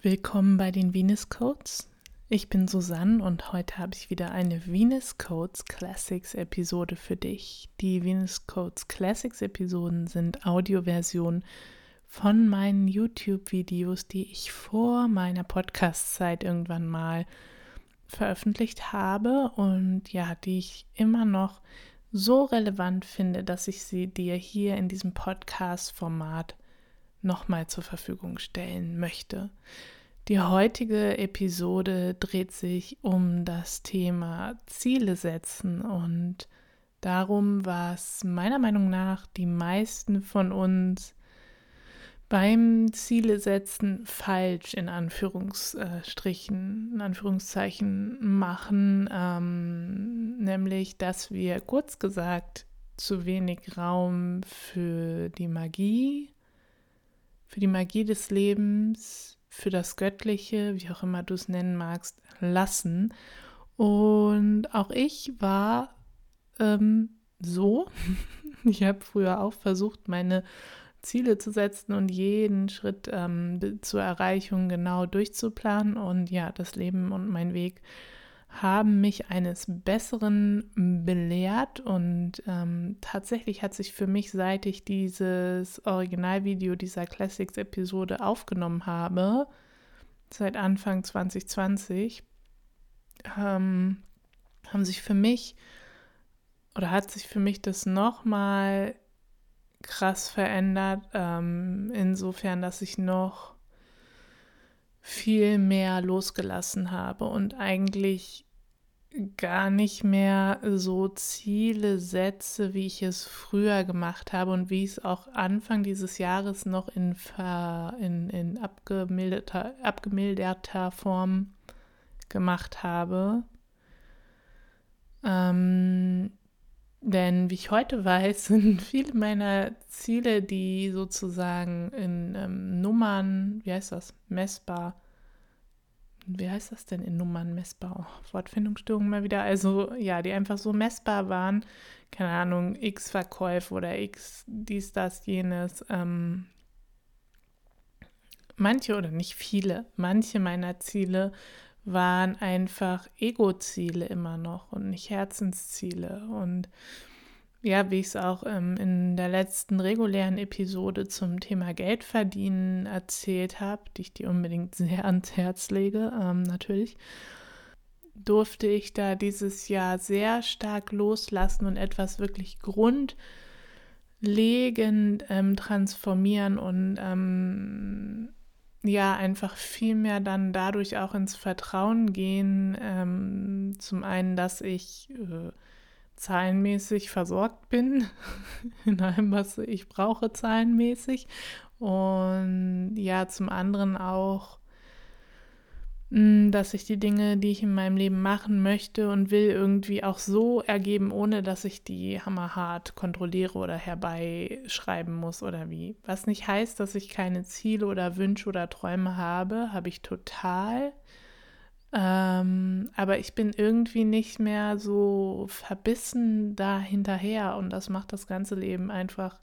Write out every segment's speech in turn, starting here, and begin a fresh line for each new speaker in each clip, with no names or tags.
Willkommen bei den Venus Codes. Ich bin Susanne und heute habe ich wieder eine Venus Codes Classics Episode für dich. Die Venus Codes Classics Episoden sind Audioversionen von meinen YouTube-Videos, die ich vor meiner Podcast-Zeit irgendwann mal veröffentlicht habe und ja, die ich immer noch so relevant finde, dass ich sie dir hier in diesem Podcast-Format nochmal zur Verfügung stellen möchte. Die heutige Episode dreht sich um das Thema Ziele setzen und darum, was meiner Meinung nach die meisten von uns beim Ziele setzen falsch in Anführungsstrichen, in Anführungszeichen machen, ähm, nämlich, dass wir kurz gesagt zu wenig Raum für die Magie für die Magie des Lebens, für das Göttliche, wie auch immer du es nennen magst, lassen. Und auch ich war ähm, so. Ich habe früher auch versucht, meine Ziele zu setzen und jeden Schritt ähm, zur Erreichung genau durchzuplanen. Und ja, das Leben und mein Weg haben mich eines Besseren belehrt und ähm, tatsächlich hat sich für mich, seit ich dieses Originalvideo dieser Classics-Episode aufgenommen habe, seit Anfang 2020, ähm, haben sich für mich oder hat sich für mich das nochmal krass verändert, ähm, insofern, dass ich noch viel mehr losgelassen habe und eigentlich gar nicht mehr so Ziele setze, wie ich es früher gemacht habe und wie ich es auch Anfang dieses Jahres noch in, in, in abgemilderter, abgemilderter Form gemacht habe. Ähm, denn wie ich heute weiß, sind viele meiner Ziele, die sozusagen in ähm, Nummern, wie heißt das, messbar, wie heißt das denn in Nummern messbar? Oh, Wortfindungsstörung mal wieder. Also ja, die einfach so messbar waren. Keine Ahnung, x Verkäufe oder x dies, das, jenes. Ähm, manche oder nicht viele, manche meiner Ziele waren einfach Ego-Ziele immer noch und nicht Herzensziele. Und ja, wie ich es auch ähm, in der letzten regulären Episode zum Thema Geldverdienen erzählt habe, die ich dir unbedingt sehr ans Herz lege, ähm, natürlich, durfte ich da dieses Jahr sehr stark loslassen und etwas wirklich grundlegend ähm, transformieren und ähm, ja, einfach viel mehr dann dadurch auch ins Vertrauen gehen. Ähm, zum einen, dass ich äh, zahlenmäßig versorgt bin, in allem, was ich brauche, zahlenmäßig. Und ja, zum anderen auch, dass sich die Dinge, die ich in meinem Leben machen möchte und will, irgendwie auch so ergeben, ohne dass ich die hammerhart kontrolliere oder herbeischreiben muss oder wie. Was nicht heißt, dass ich keine Ziele oder Wünsche oder Träume habe, habe ich total. Ähm, aber ich bin irgendwie nicht mehr so verbissen da hinterher und das macht das ganze Leben einfach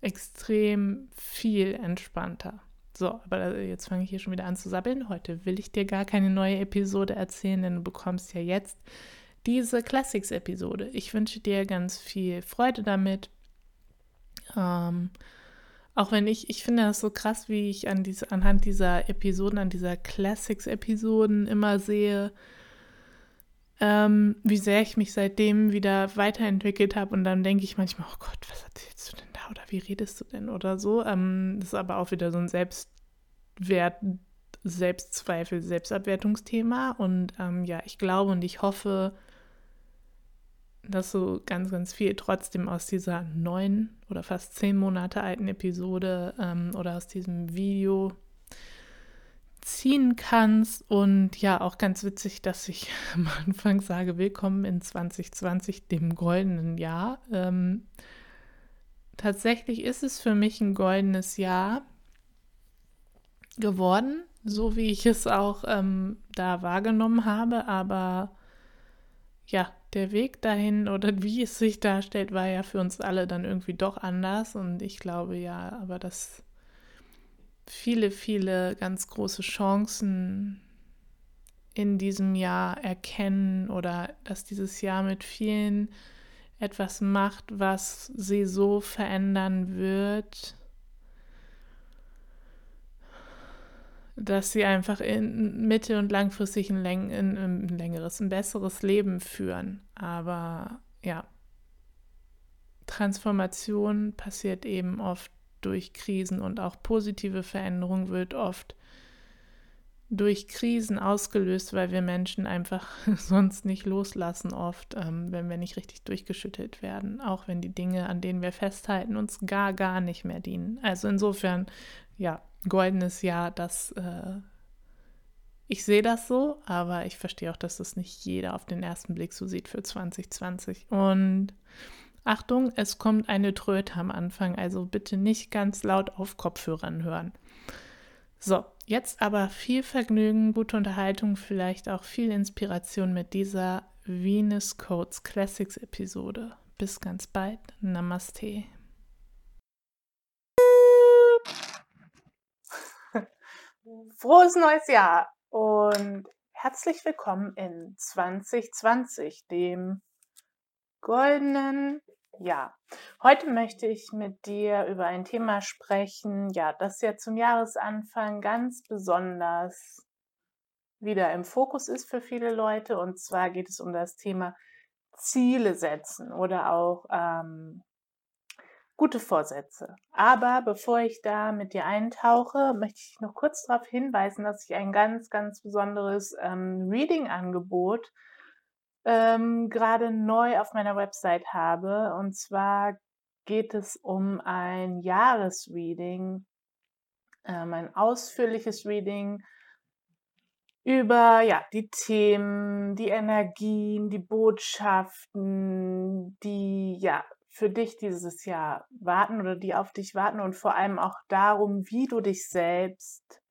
extrem viel entspannter. So, aber jetzt fange ich hier schon wieder an zu sabbeln. Heute will ich dir gar keine neue Episode erzählen, denn du bekommst ja jetzt diese Classics-Episode. Ich wünsche dir ganz viel Freude damit. Ähm, auch wenn ich, ich finde das so krass, wie ich an diese, anhand dieser Episoden, an dieser Classics-Episoden immer sehe, ähm, wie sehr ich mich seitdem wieder weiterentwickelt habe. Und dann denke ich manchmal, oh Gott, was erzählst du denn oder wie redest du denn oder so. Ähm, das ist aber auch wieder so ein Selbstwert, Selbstzweifel, Selbstabwertungsthema. Und ähm, ja, ich glaube und ich hoffe, dass so ganz, ganz viel trotzdem aus dieser neun oder fast zehn Monate alten Episode ähm, oder aus diesem Video ziehen kannst. Und ja, auch ganz witzig, dass ich am Anfang sage, willkommen in 2020, dem goldenen Jahr. Ähm, tatsächlich ist es für mich ein goldenes Jahr geworden, so wie ich es auch ähm, da wahrgenommen habe, aber ja, der Weg dahin oder wie es sich darstellt, war ja für uns alle dann irgendwie doch anders. Und ich glaube ja, aber das viele, viele ganz große Chancen in diesem Jahr erkennen oder dass dieses Jahr mit vielen etwas macht, was sie so verändern wird, dass sie einfach in mittel- und langfristig ein, läng ein, längeres, ein besseres Leben führen. Aber ja, Transformation passiert eben oft durch Krisen und auch positive Veränderung wird oft durch Krisen ausgelöst, weil wir Menschen einfach sonst nicht loslassen oft, ähm, wenn wir nicht richtig durchgeschüttelt werden, auch wenn die Dinge, an denen wir festhalten, uns gar, gar nicht mehr dienen. Also insofern, ja, goldenes Jahr, das, äh, ich sehe das so, aber ich verstehe auch, dass das nicht jeder auf den ersten Blick so sieht für 2020. Und Achtung, es kommt eine Tröte am Anfang, also bitte nicht ganz laut auf Kopfhörern hören. So, jetzt aber viel Vergnügen, gute Unterhaltung, vielleicht auch viel Inspiration mit dieser Venus Codes Classics Episode. Bis ganz bald. Namaste.
Frohes neues Jahr und herzlich willkommen in 2020, dem goldenen ja, heute möchte ich mit dir über ein Thema sprechen, ja, das ja zum Jahresanfang ganz besonders wieder im Fokus ist für viele Leute. Und zwar geht es um das Thema Ziele setzen oder auch ähm, gute Vorsätze. Aber bevor ich da mit dir eintauche, möchte ich noch kurz darauf hinweisen, dass ich ein ganz, ganz besonderes ähm, Reading-Angebot ähm, gerade neu auf meiner Website habe. Und zwar geht es um ein Jahresreading, ähm, ein ausführliches Reading über ja, die Themen, die Energien, die Botschaften, die ja für dich dieses Jahr warten oder die auf dich warten und vor allem auch darum, wie du dich selbst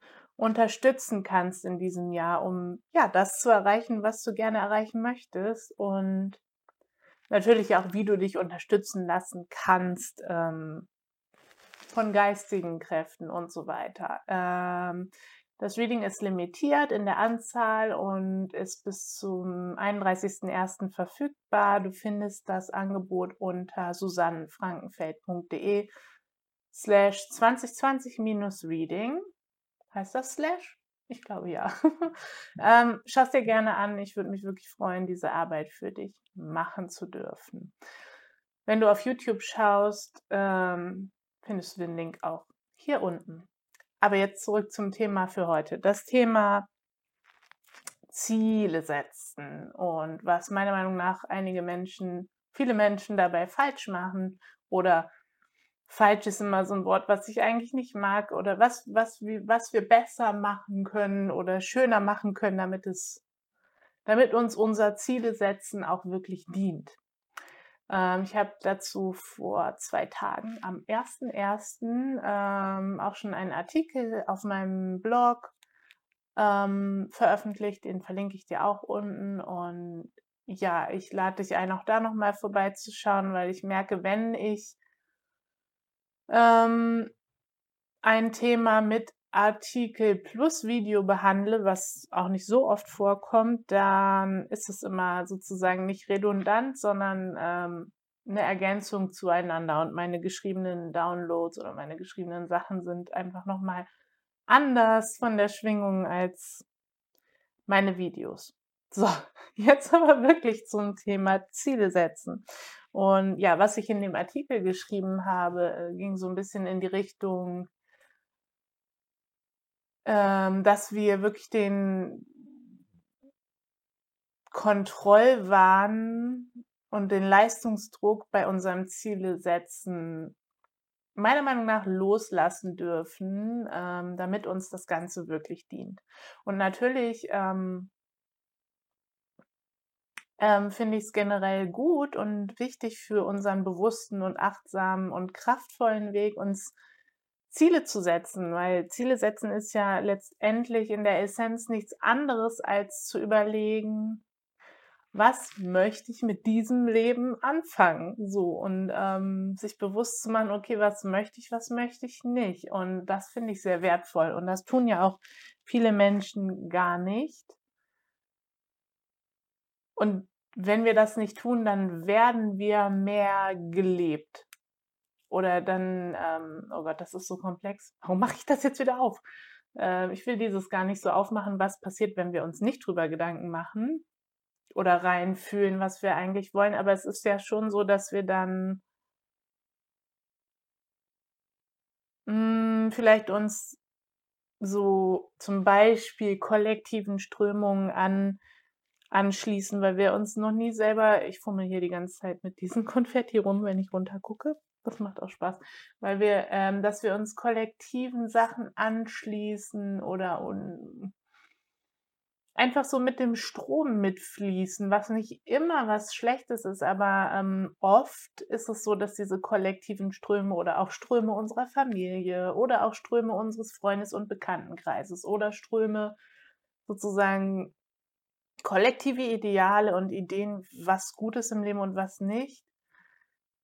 unterstützen kannst in diesem Jahr, um ja das zu erreichen, was du gerne erreichen möchtest und natürlich auch, wie du dich unterstützen lassen kannst ähm, von geistigen Kräften und so weiter. Ähm, das Reading ist limitiert in der Anzahl und ist bis zum 31.01. verfügbar. Du findest das Angebot unter susannenfrankenfeld.de slash 2020-reading. Heißt das Slash? Ich glaube ja. ähm, Schau es dir gerne an. Ich würde mich wirklich freuen, diese Arbeit für dich machen zu dürfen. Wenn du auf YouTube schaust, ähm, findest du den Link auch hier unten. Aber jetzt zurück zum Thema für heute. Das Thema Ziele setzen und was meiner Meinung nach einige Menschen, viele Menschen dabei falsch machen oder falsch ist immer so ein Wort, was ich eigentlich nicht mag oder was, was, wie, was wir besser machen können oder schöner machen können, damit es, damit uns unser Ziele setzen auch wirklich dient. Ähm, ich habe dazu vor zwei Tagen am 1.1. Ähm, auch schon einen Artikel auf meinem Blog ähm, veröffentlicht, den verlinke ich dir auch unten und ja, ich lade dich ein, auch da nochmal vorbeizuschauen, weil ich merke, wenn ich ähm, ein Thema mit Artikel plus Video behandle, was auch nicht so oft vorkommt, dann ist es immer sozusagen nicht redundant, sondern ähm, eine Ergänzung zueinander. Und meine geschriebenen Downloads oder meine geschriebenen Sachen sind einfach nochmal anders von der Schwingung als meine Videos. So, jetzt aber wirklich zum Thema Ziele setzen. Und ja, was ich in dem Artikel geschrieben habe, äh, ging so ein bisschen in die Richtung, ähm, dass wir wirklich den Kontrollwahn und den Leistungsdruck bei unserem Ziele setzen meiner Meinung nach loslassen dürfen, ähm, damit uns das Ganze wirklich dient. Und natürlich ähm, finde ich es generell gut und wichtig für unseren bewussten und achtsamen und kraftvollen Weg, uns Ziele zu setzen, weil Ziele setzen ist ja letztendlich in der Essenz nichts anderes als zu überlegen, was möchte ich mit diesem Leben anfangen? So und ähm, sich bewusst zu machen, okay, was möchte ich, was möchte ich nicht? Und das finde ich sehr wertvoll. Und das tun ja auch viele Menschen gar nicht. Und wenn wir das nicht tun, dann werden wir mehr gelebt. Oder dann, ähm, oh Gott, das ist so komplex. Warum mache ich das jetzt wieder auf? Äh, ich will dieses gar nicht so aufmachen, was passiert, wenn wir uns nicht drüber Gedanken machen oder reinfühlen, was wir eigentlich wollen. Aber es ist ja schon so, dass wir dann mh, hm, vielleicht uns so zum Beispiel kollektiven Strömungen an, anschließen, weil wir uns noch nie selber, ich fummel hier die ganze Zeit mit diesem Konfetti rum, wenn ich runtergucke. Das macht auch Spaß, weil wir, ähm, dass wir uns kollektiven Sachen anschließen oder un einfach so mit dem Strom mitfließen, was nicht immer was Schlechtes ist, aber ähm, oft ist es so, dass diese kollektiven Ströme oder auch Ströme unserer Familie oder auch Ströme unseres Freundes- und Bekanntenkreises oder Ströme sozusagen kollektive Ideale und Ideen, was gut ist im Leben und was nicht,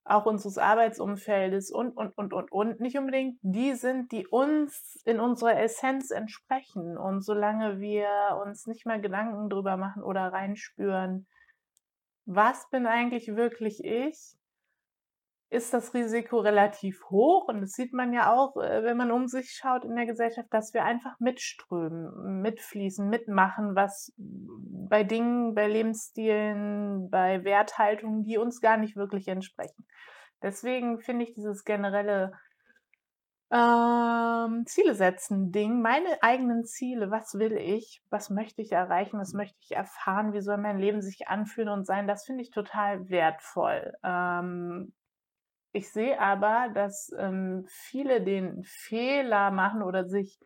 auch unseres Arbeitsumfeldes und, und, und, und, und, nicht unbedingt die sind, die uns in unserer Essenz entsprechen. Und solange wir uns nicht mehr Gedanken drüber machen oder reinspüren, was bin eigentlich wirklich ich, ist das Risiko relativ hoch. Und das sieht man ja auch, äh, wenn man um sich schaut in der Gesellschaft, dass wir einfach mitströmen, mitfließen, mitmachen, was bei Dingen, bei Lebensstilen, bei Werthaltungen, die uns gar nicht wirklich entsprechen. Deswegen finde ich dieses generelle ähm, Ziele setzen Ding, meine eigenen Ziele, was will ich, was möchte ich erreichen, was möchte ich erfahren, wie soll mein Leben sich anfühlen und sein, das finde ich total wertvoll. Ähm, ich sehe aber, dass ähm, viele den Fehler machen oder sich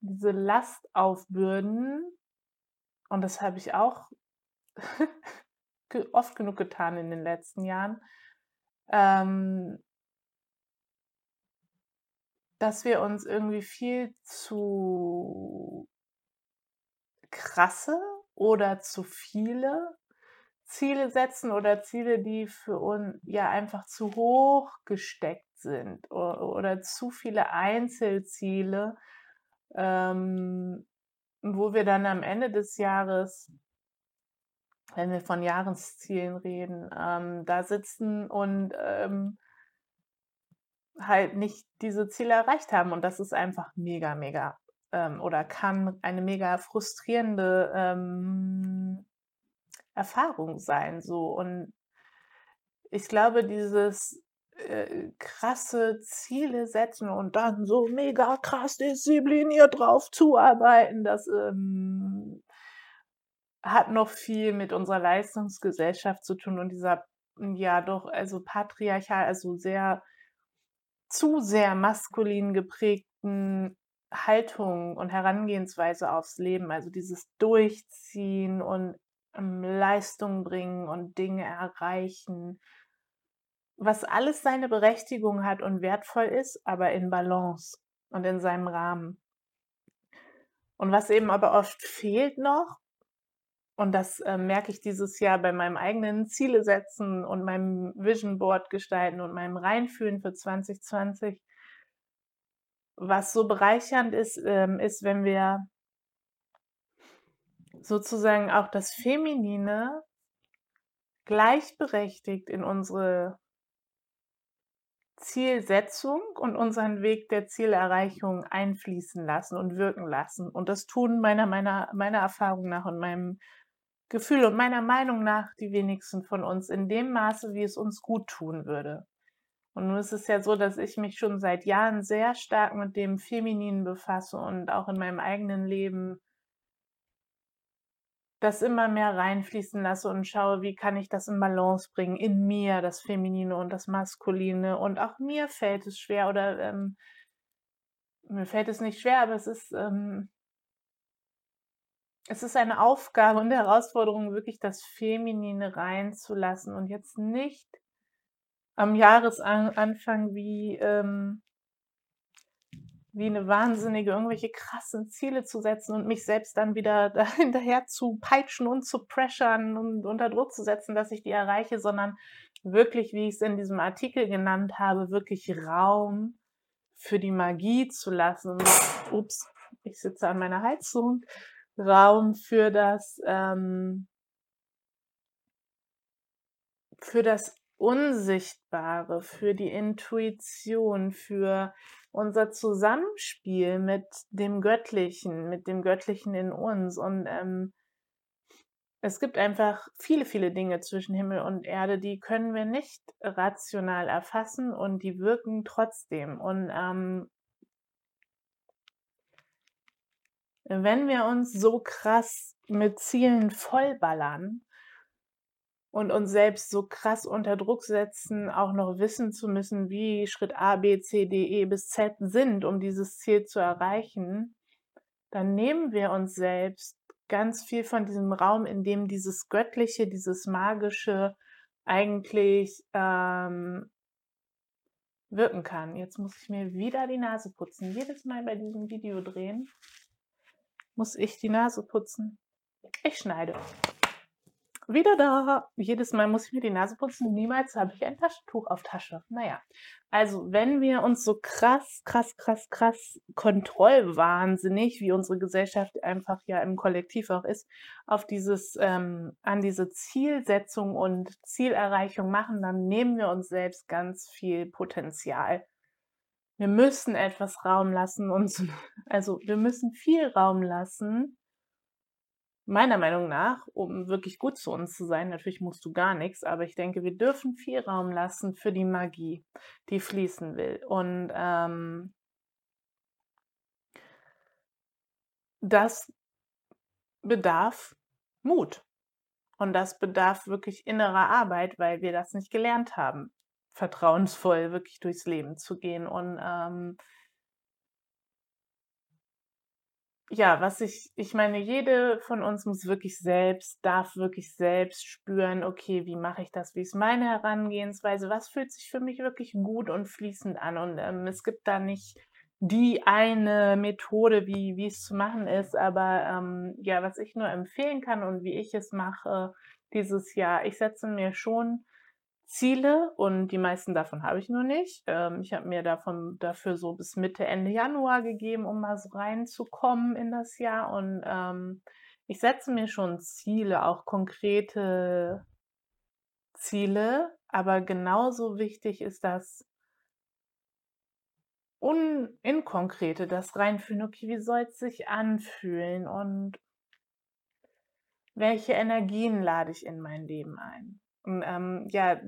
diese Last aufbürden. Und das habe ich auch oft genug getan in den letzten Jahren. Ähm, dass wir uns irgendwie viel zu krasse oder zu viele Ziele setzen oder Ziele, die für uns ja einfach zu hoch gesteckt sind oder, oder zu viele Einzelziele, ähm, wo wir dann am Ende des Jahres, wenn wir von Jahreszielen reden, ähm, da sitzen und ähm, halt nicht diese Ziele erreicht haben. Und das ist einfach mega, mega ähm, oder kann eine mega frustrierende ähm, Erfahrung sein. So. Und ich glaube, dieses äh, krasse Ziele setzen und dann so mega krass diszipliniert drauf zuarbeiten, das ähm, hat noch viel mit unserer Leistungsgesellschaft zu tun und dieser, ja doch, also patriarchal, also sehr zu sehr maskulin geprägten Haltung und Herangehensweise aufs Leben, also dieses Durchziehen und Leistung bringen und Dinge erreichen, was alles seine Berechtigung hat und wertvoll ist, aber in Balance und in seinem Rahmen. Und was eben aber oft fehlt noch, und das äh, merke ich dieses Jahr bei meinem eigenen Ziele setzen und meinem Vision Board gestalten und meinem Reinfühlen für 2020, was so bereichernd ist, ähm, ist, wenn wir sozusagen auch das Feminine gleichberechtigt in unsere Zielsetzung und unseren Weg der Zielerreichung einfließen lassen und wirken lassen. Und das tun meiner, meiner, meiner Erfahrung nach und meinem Gefühl und meiner Meinung nach die wenigsten von uns in dem Maße, wie es uns gut tun würde. Und nun ist es ja so, dass ich mich schon seit Jahren sehr stark mit dem Femininen befasse und auch in meinem eigenen Leben das immer mehr reinfließen lasse und schaue, wie kann ich das in Balance bringen, in mir, das Feminine und das Maskuline. Und auch mir fällt es schwer oder ähm, mir fällt es nicht schwer, aber es ist, ähm, es ist eine Aufgabe und Herausforderung, wirklich das Feminine reinzulassen und jetzt nicht am Jahresanfang wie ähm, wie eine Wahnsinnige irgendwelche krassen Ziele zu setzen und mich selbst dann wieder hinterher zu peitschen und zu pressern und unter Druck zu setzen, dass ich die erreiche, sondern wirklich, wie ich es in diesem Artikel genannt habe, wirklich Raum für die Magie zu lassen. Ups, ich sitze an meiner Heizung. Raum für das, ähm, für das Unsichtbare, für die Intuition, für unser Zusammenspiel mit dem Göttlichen, mit dem Göttlichen in uns. Und ähm, es gibt einfach viele, viele Dinge zwischen Himmel und Erde, die können wir nicht rational erfassen und die wirken trotzdem. Und ähm, wenn wir uns so krass mit Zielen vollballern, und uns selbst so krass unter Druck setzen, auch noch wissen zu müssen, wie Schritt A, B, C, D, E bis Z sind, um dieses Ziel zu erreichen, dann nehmen wir uns selbst ganz viel von diesem Raum, in dem dieses Göttliche, dieses Magische eigentlich ähm, wirken kann. Jetzt muss ich mir wieder die Nase putzen. Jedes Mal bei diesem Video drehen muss ich die Nase putzen. Ich schneide. Wieder da. Jedes Mal muss ich mir die Nase putzen. Niemals habe ich ein Taschentuch auf Tasche. Naja, also wenn wir uns so krass, krass, krass, krass kontrollwahnsinnig, wie unsere Gesellschaft einfach ja im Kollektiv auch ist, auf dieses, ähm, an diese Zielsetzung und Zielerreichung machen, dann nehmen wir uns selbst ganz viel Potenzial. Wir müssen etwas Raum lassen, uns, also wir müssen viel Raum lassen, meiner Meinung nach, um wirklich gut zu uns zu sein, natürlich musst du gar nichts, aber ich denke, wir dürfen viel Raum lassen für die Magie, die fließen will. Und ähm, das bedarf Mut. Und das bedarf wirklich innerer Arbeit, weil wir das nicht gelernt haben, vertrauensvoll wirklich durchs Leben zu gehen. Und ähm, ja, was ich, ich meine, jede von uns muss wirklich selbst, darf wirklich selbst spüren, okay, wie mache ich das, wie ist meine Herangehensweise, was fühlt sich für mich wirklich gut und fließend an. Und ähm, es gibt da nicht die eine Methode, wie, wie es zu machen ist, aber ähm, ja, was ich nur empfehlen kann und wie ich es mache dieses Jahr, ich setze mir schon Ziele und die meisten davon habe ich noch nicht. Ähm, ich habe mir davon dafür so bis Mitte, Ende Januar gegeben, um mal so reinzukommen in das Jahr. Und ähm, ich setze mir schon Ziele, auch konkrete Ziele. Aber genauso wichtig ist das un Inkonkrete, das Reinfühlen. Okay, wie soll es sich anfühlen und welche Energien lade ich in mein Leben ein? Und, ähm, ja,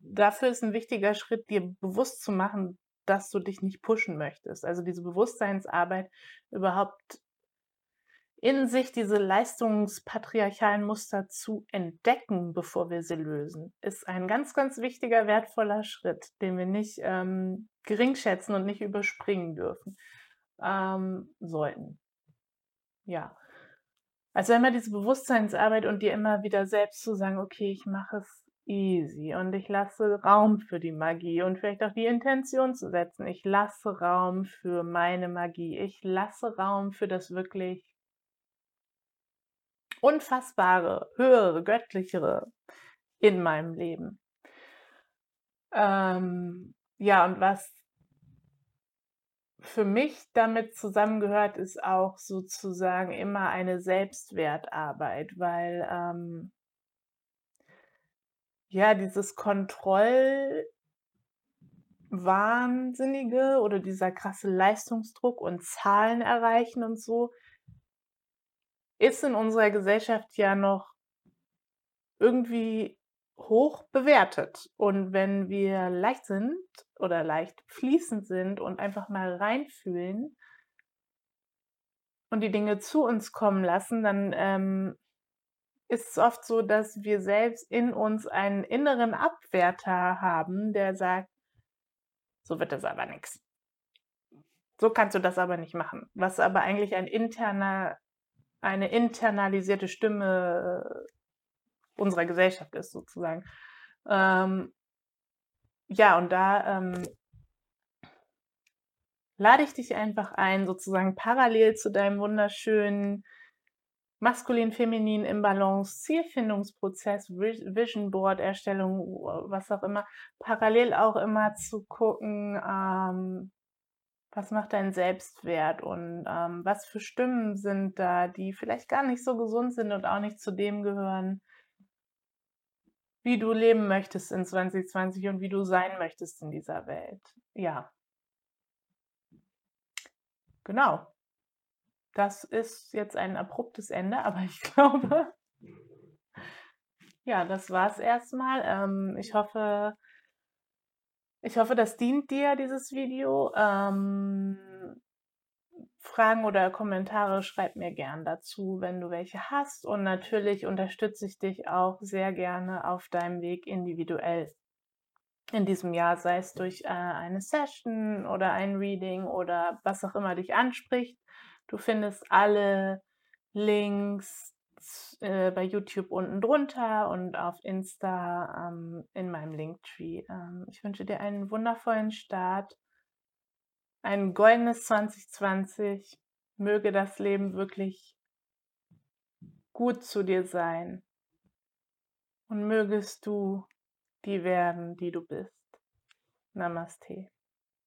dafür ist ein wichtiger Schritt, dir bewusst zu machen, dass du dich nicht pushen möchtest. Also diese Bewusstseinsarbeit überhaupt in sich diese leistungspatriarchalen Muster zu entdecken, bevor wir sie lösen, ist ein ganz, ganz wichtiger, wertvoller Schritt, den wir nicht ähm, geringschätzen und nicht überspringen dürfen ähm, sollten. Ja. Also immer diese Bewusstseinsarbeit und dir immer wieder selbst zu sagen, okay, ich mache es easy und ich lasse Raum für die Magie und vielleicht auch die Intention zu setzen. Ich lasse Raum für meine Magie. Ich lasse Raum für das wirklich unfassbare, höhere, göttlichere in meinem Leben. Ähm, ja, und was für mich damit zusammengehört, ist auch sozusagen immer eine Selbstwertarbeit, weil ähm, ja, dieses Kontrollwahnsinnige oder dieser krasse Leistungsdruck und Zahlen erreichen und so, ist in unserer Gesellschaft ja noch irgendwie hoch bewertet. Und wenn wir leicht sind oder leicht fließend sind und einfach mal reinfühlen und die Dinge zu uns kommen lassen, dann ähm, ist es oft so, dass wir selbst in uns einen inneren Abwerter haben, der sagt, so wird das aber nichts. So kannst du das aber nicht machen. Was aber eigentlich ein interner, eine internalisierte Stimme unserer Gesellschaft ist, sozusagen. Ähm, ja, und da ähm, lade ich dich einfach ein, sozusagen parallel zu deinem wunderschönen maskulin-feminin im Balance Zielfindungsprozess, Vision Board Erstellung, was auch immer, parallel auch immer zu gucken, ähm, was macht dein Selbstwert und ähm, was für Stimmen sind da, die vielleicht gar nicht so gesund sind und auch nicht zu dem gehören, wie du leben möchtest in 2020 und wie du sein möchtest in dieser Welt. Ja. Genau. Das ist jetzt ein abruptes Ende, aber ich glaube, ja, das war es erstmal. Ähm, ich hoffe, ich hoffe, das dient dir, dieses Video. Ähm, Fragen oder Kommentare schreib mir gern dazu, wenn du welche hast. Und natürlich unterstütze ich dich auch sehr gerne auf deinem Weg individuell in diesem Jahr, sei es durch äh, eine Session oder ein Reading oder was auch immer dich anspricht. Du findest alle Links äh, bei YouTube unten drunter und auf Insta ähm, in meinem Linktree. Ähm, ich wünsche dir einen wundervollen Start, ein goldenes 2020. Möge das Leben wirklich gut zu dir sein und mögest du die werden, die du bist. Namaste.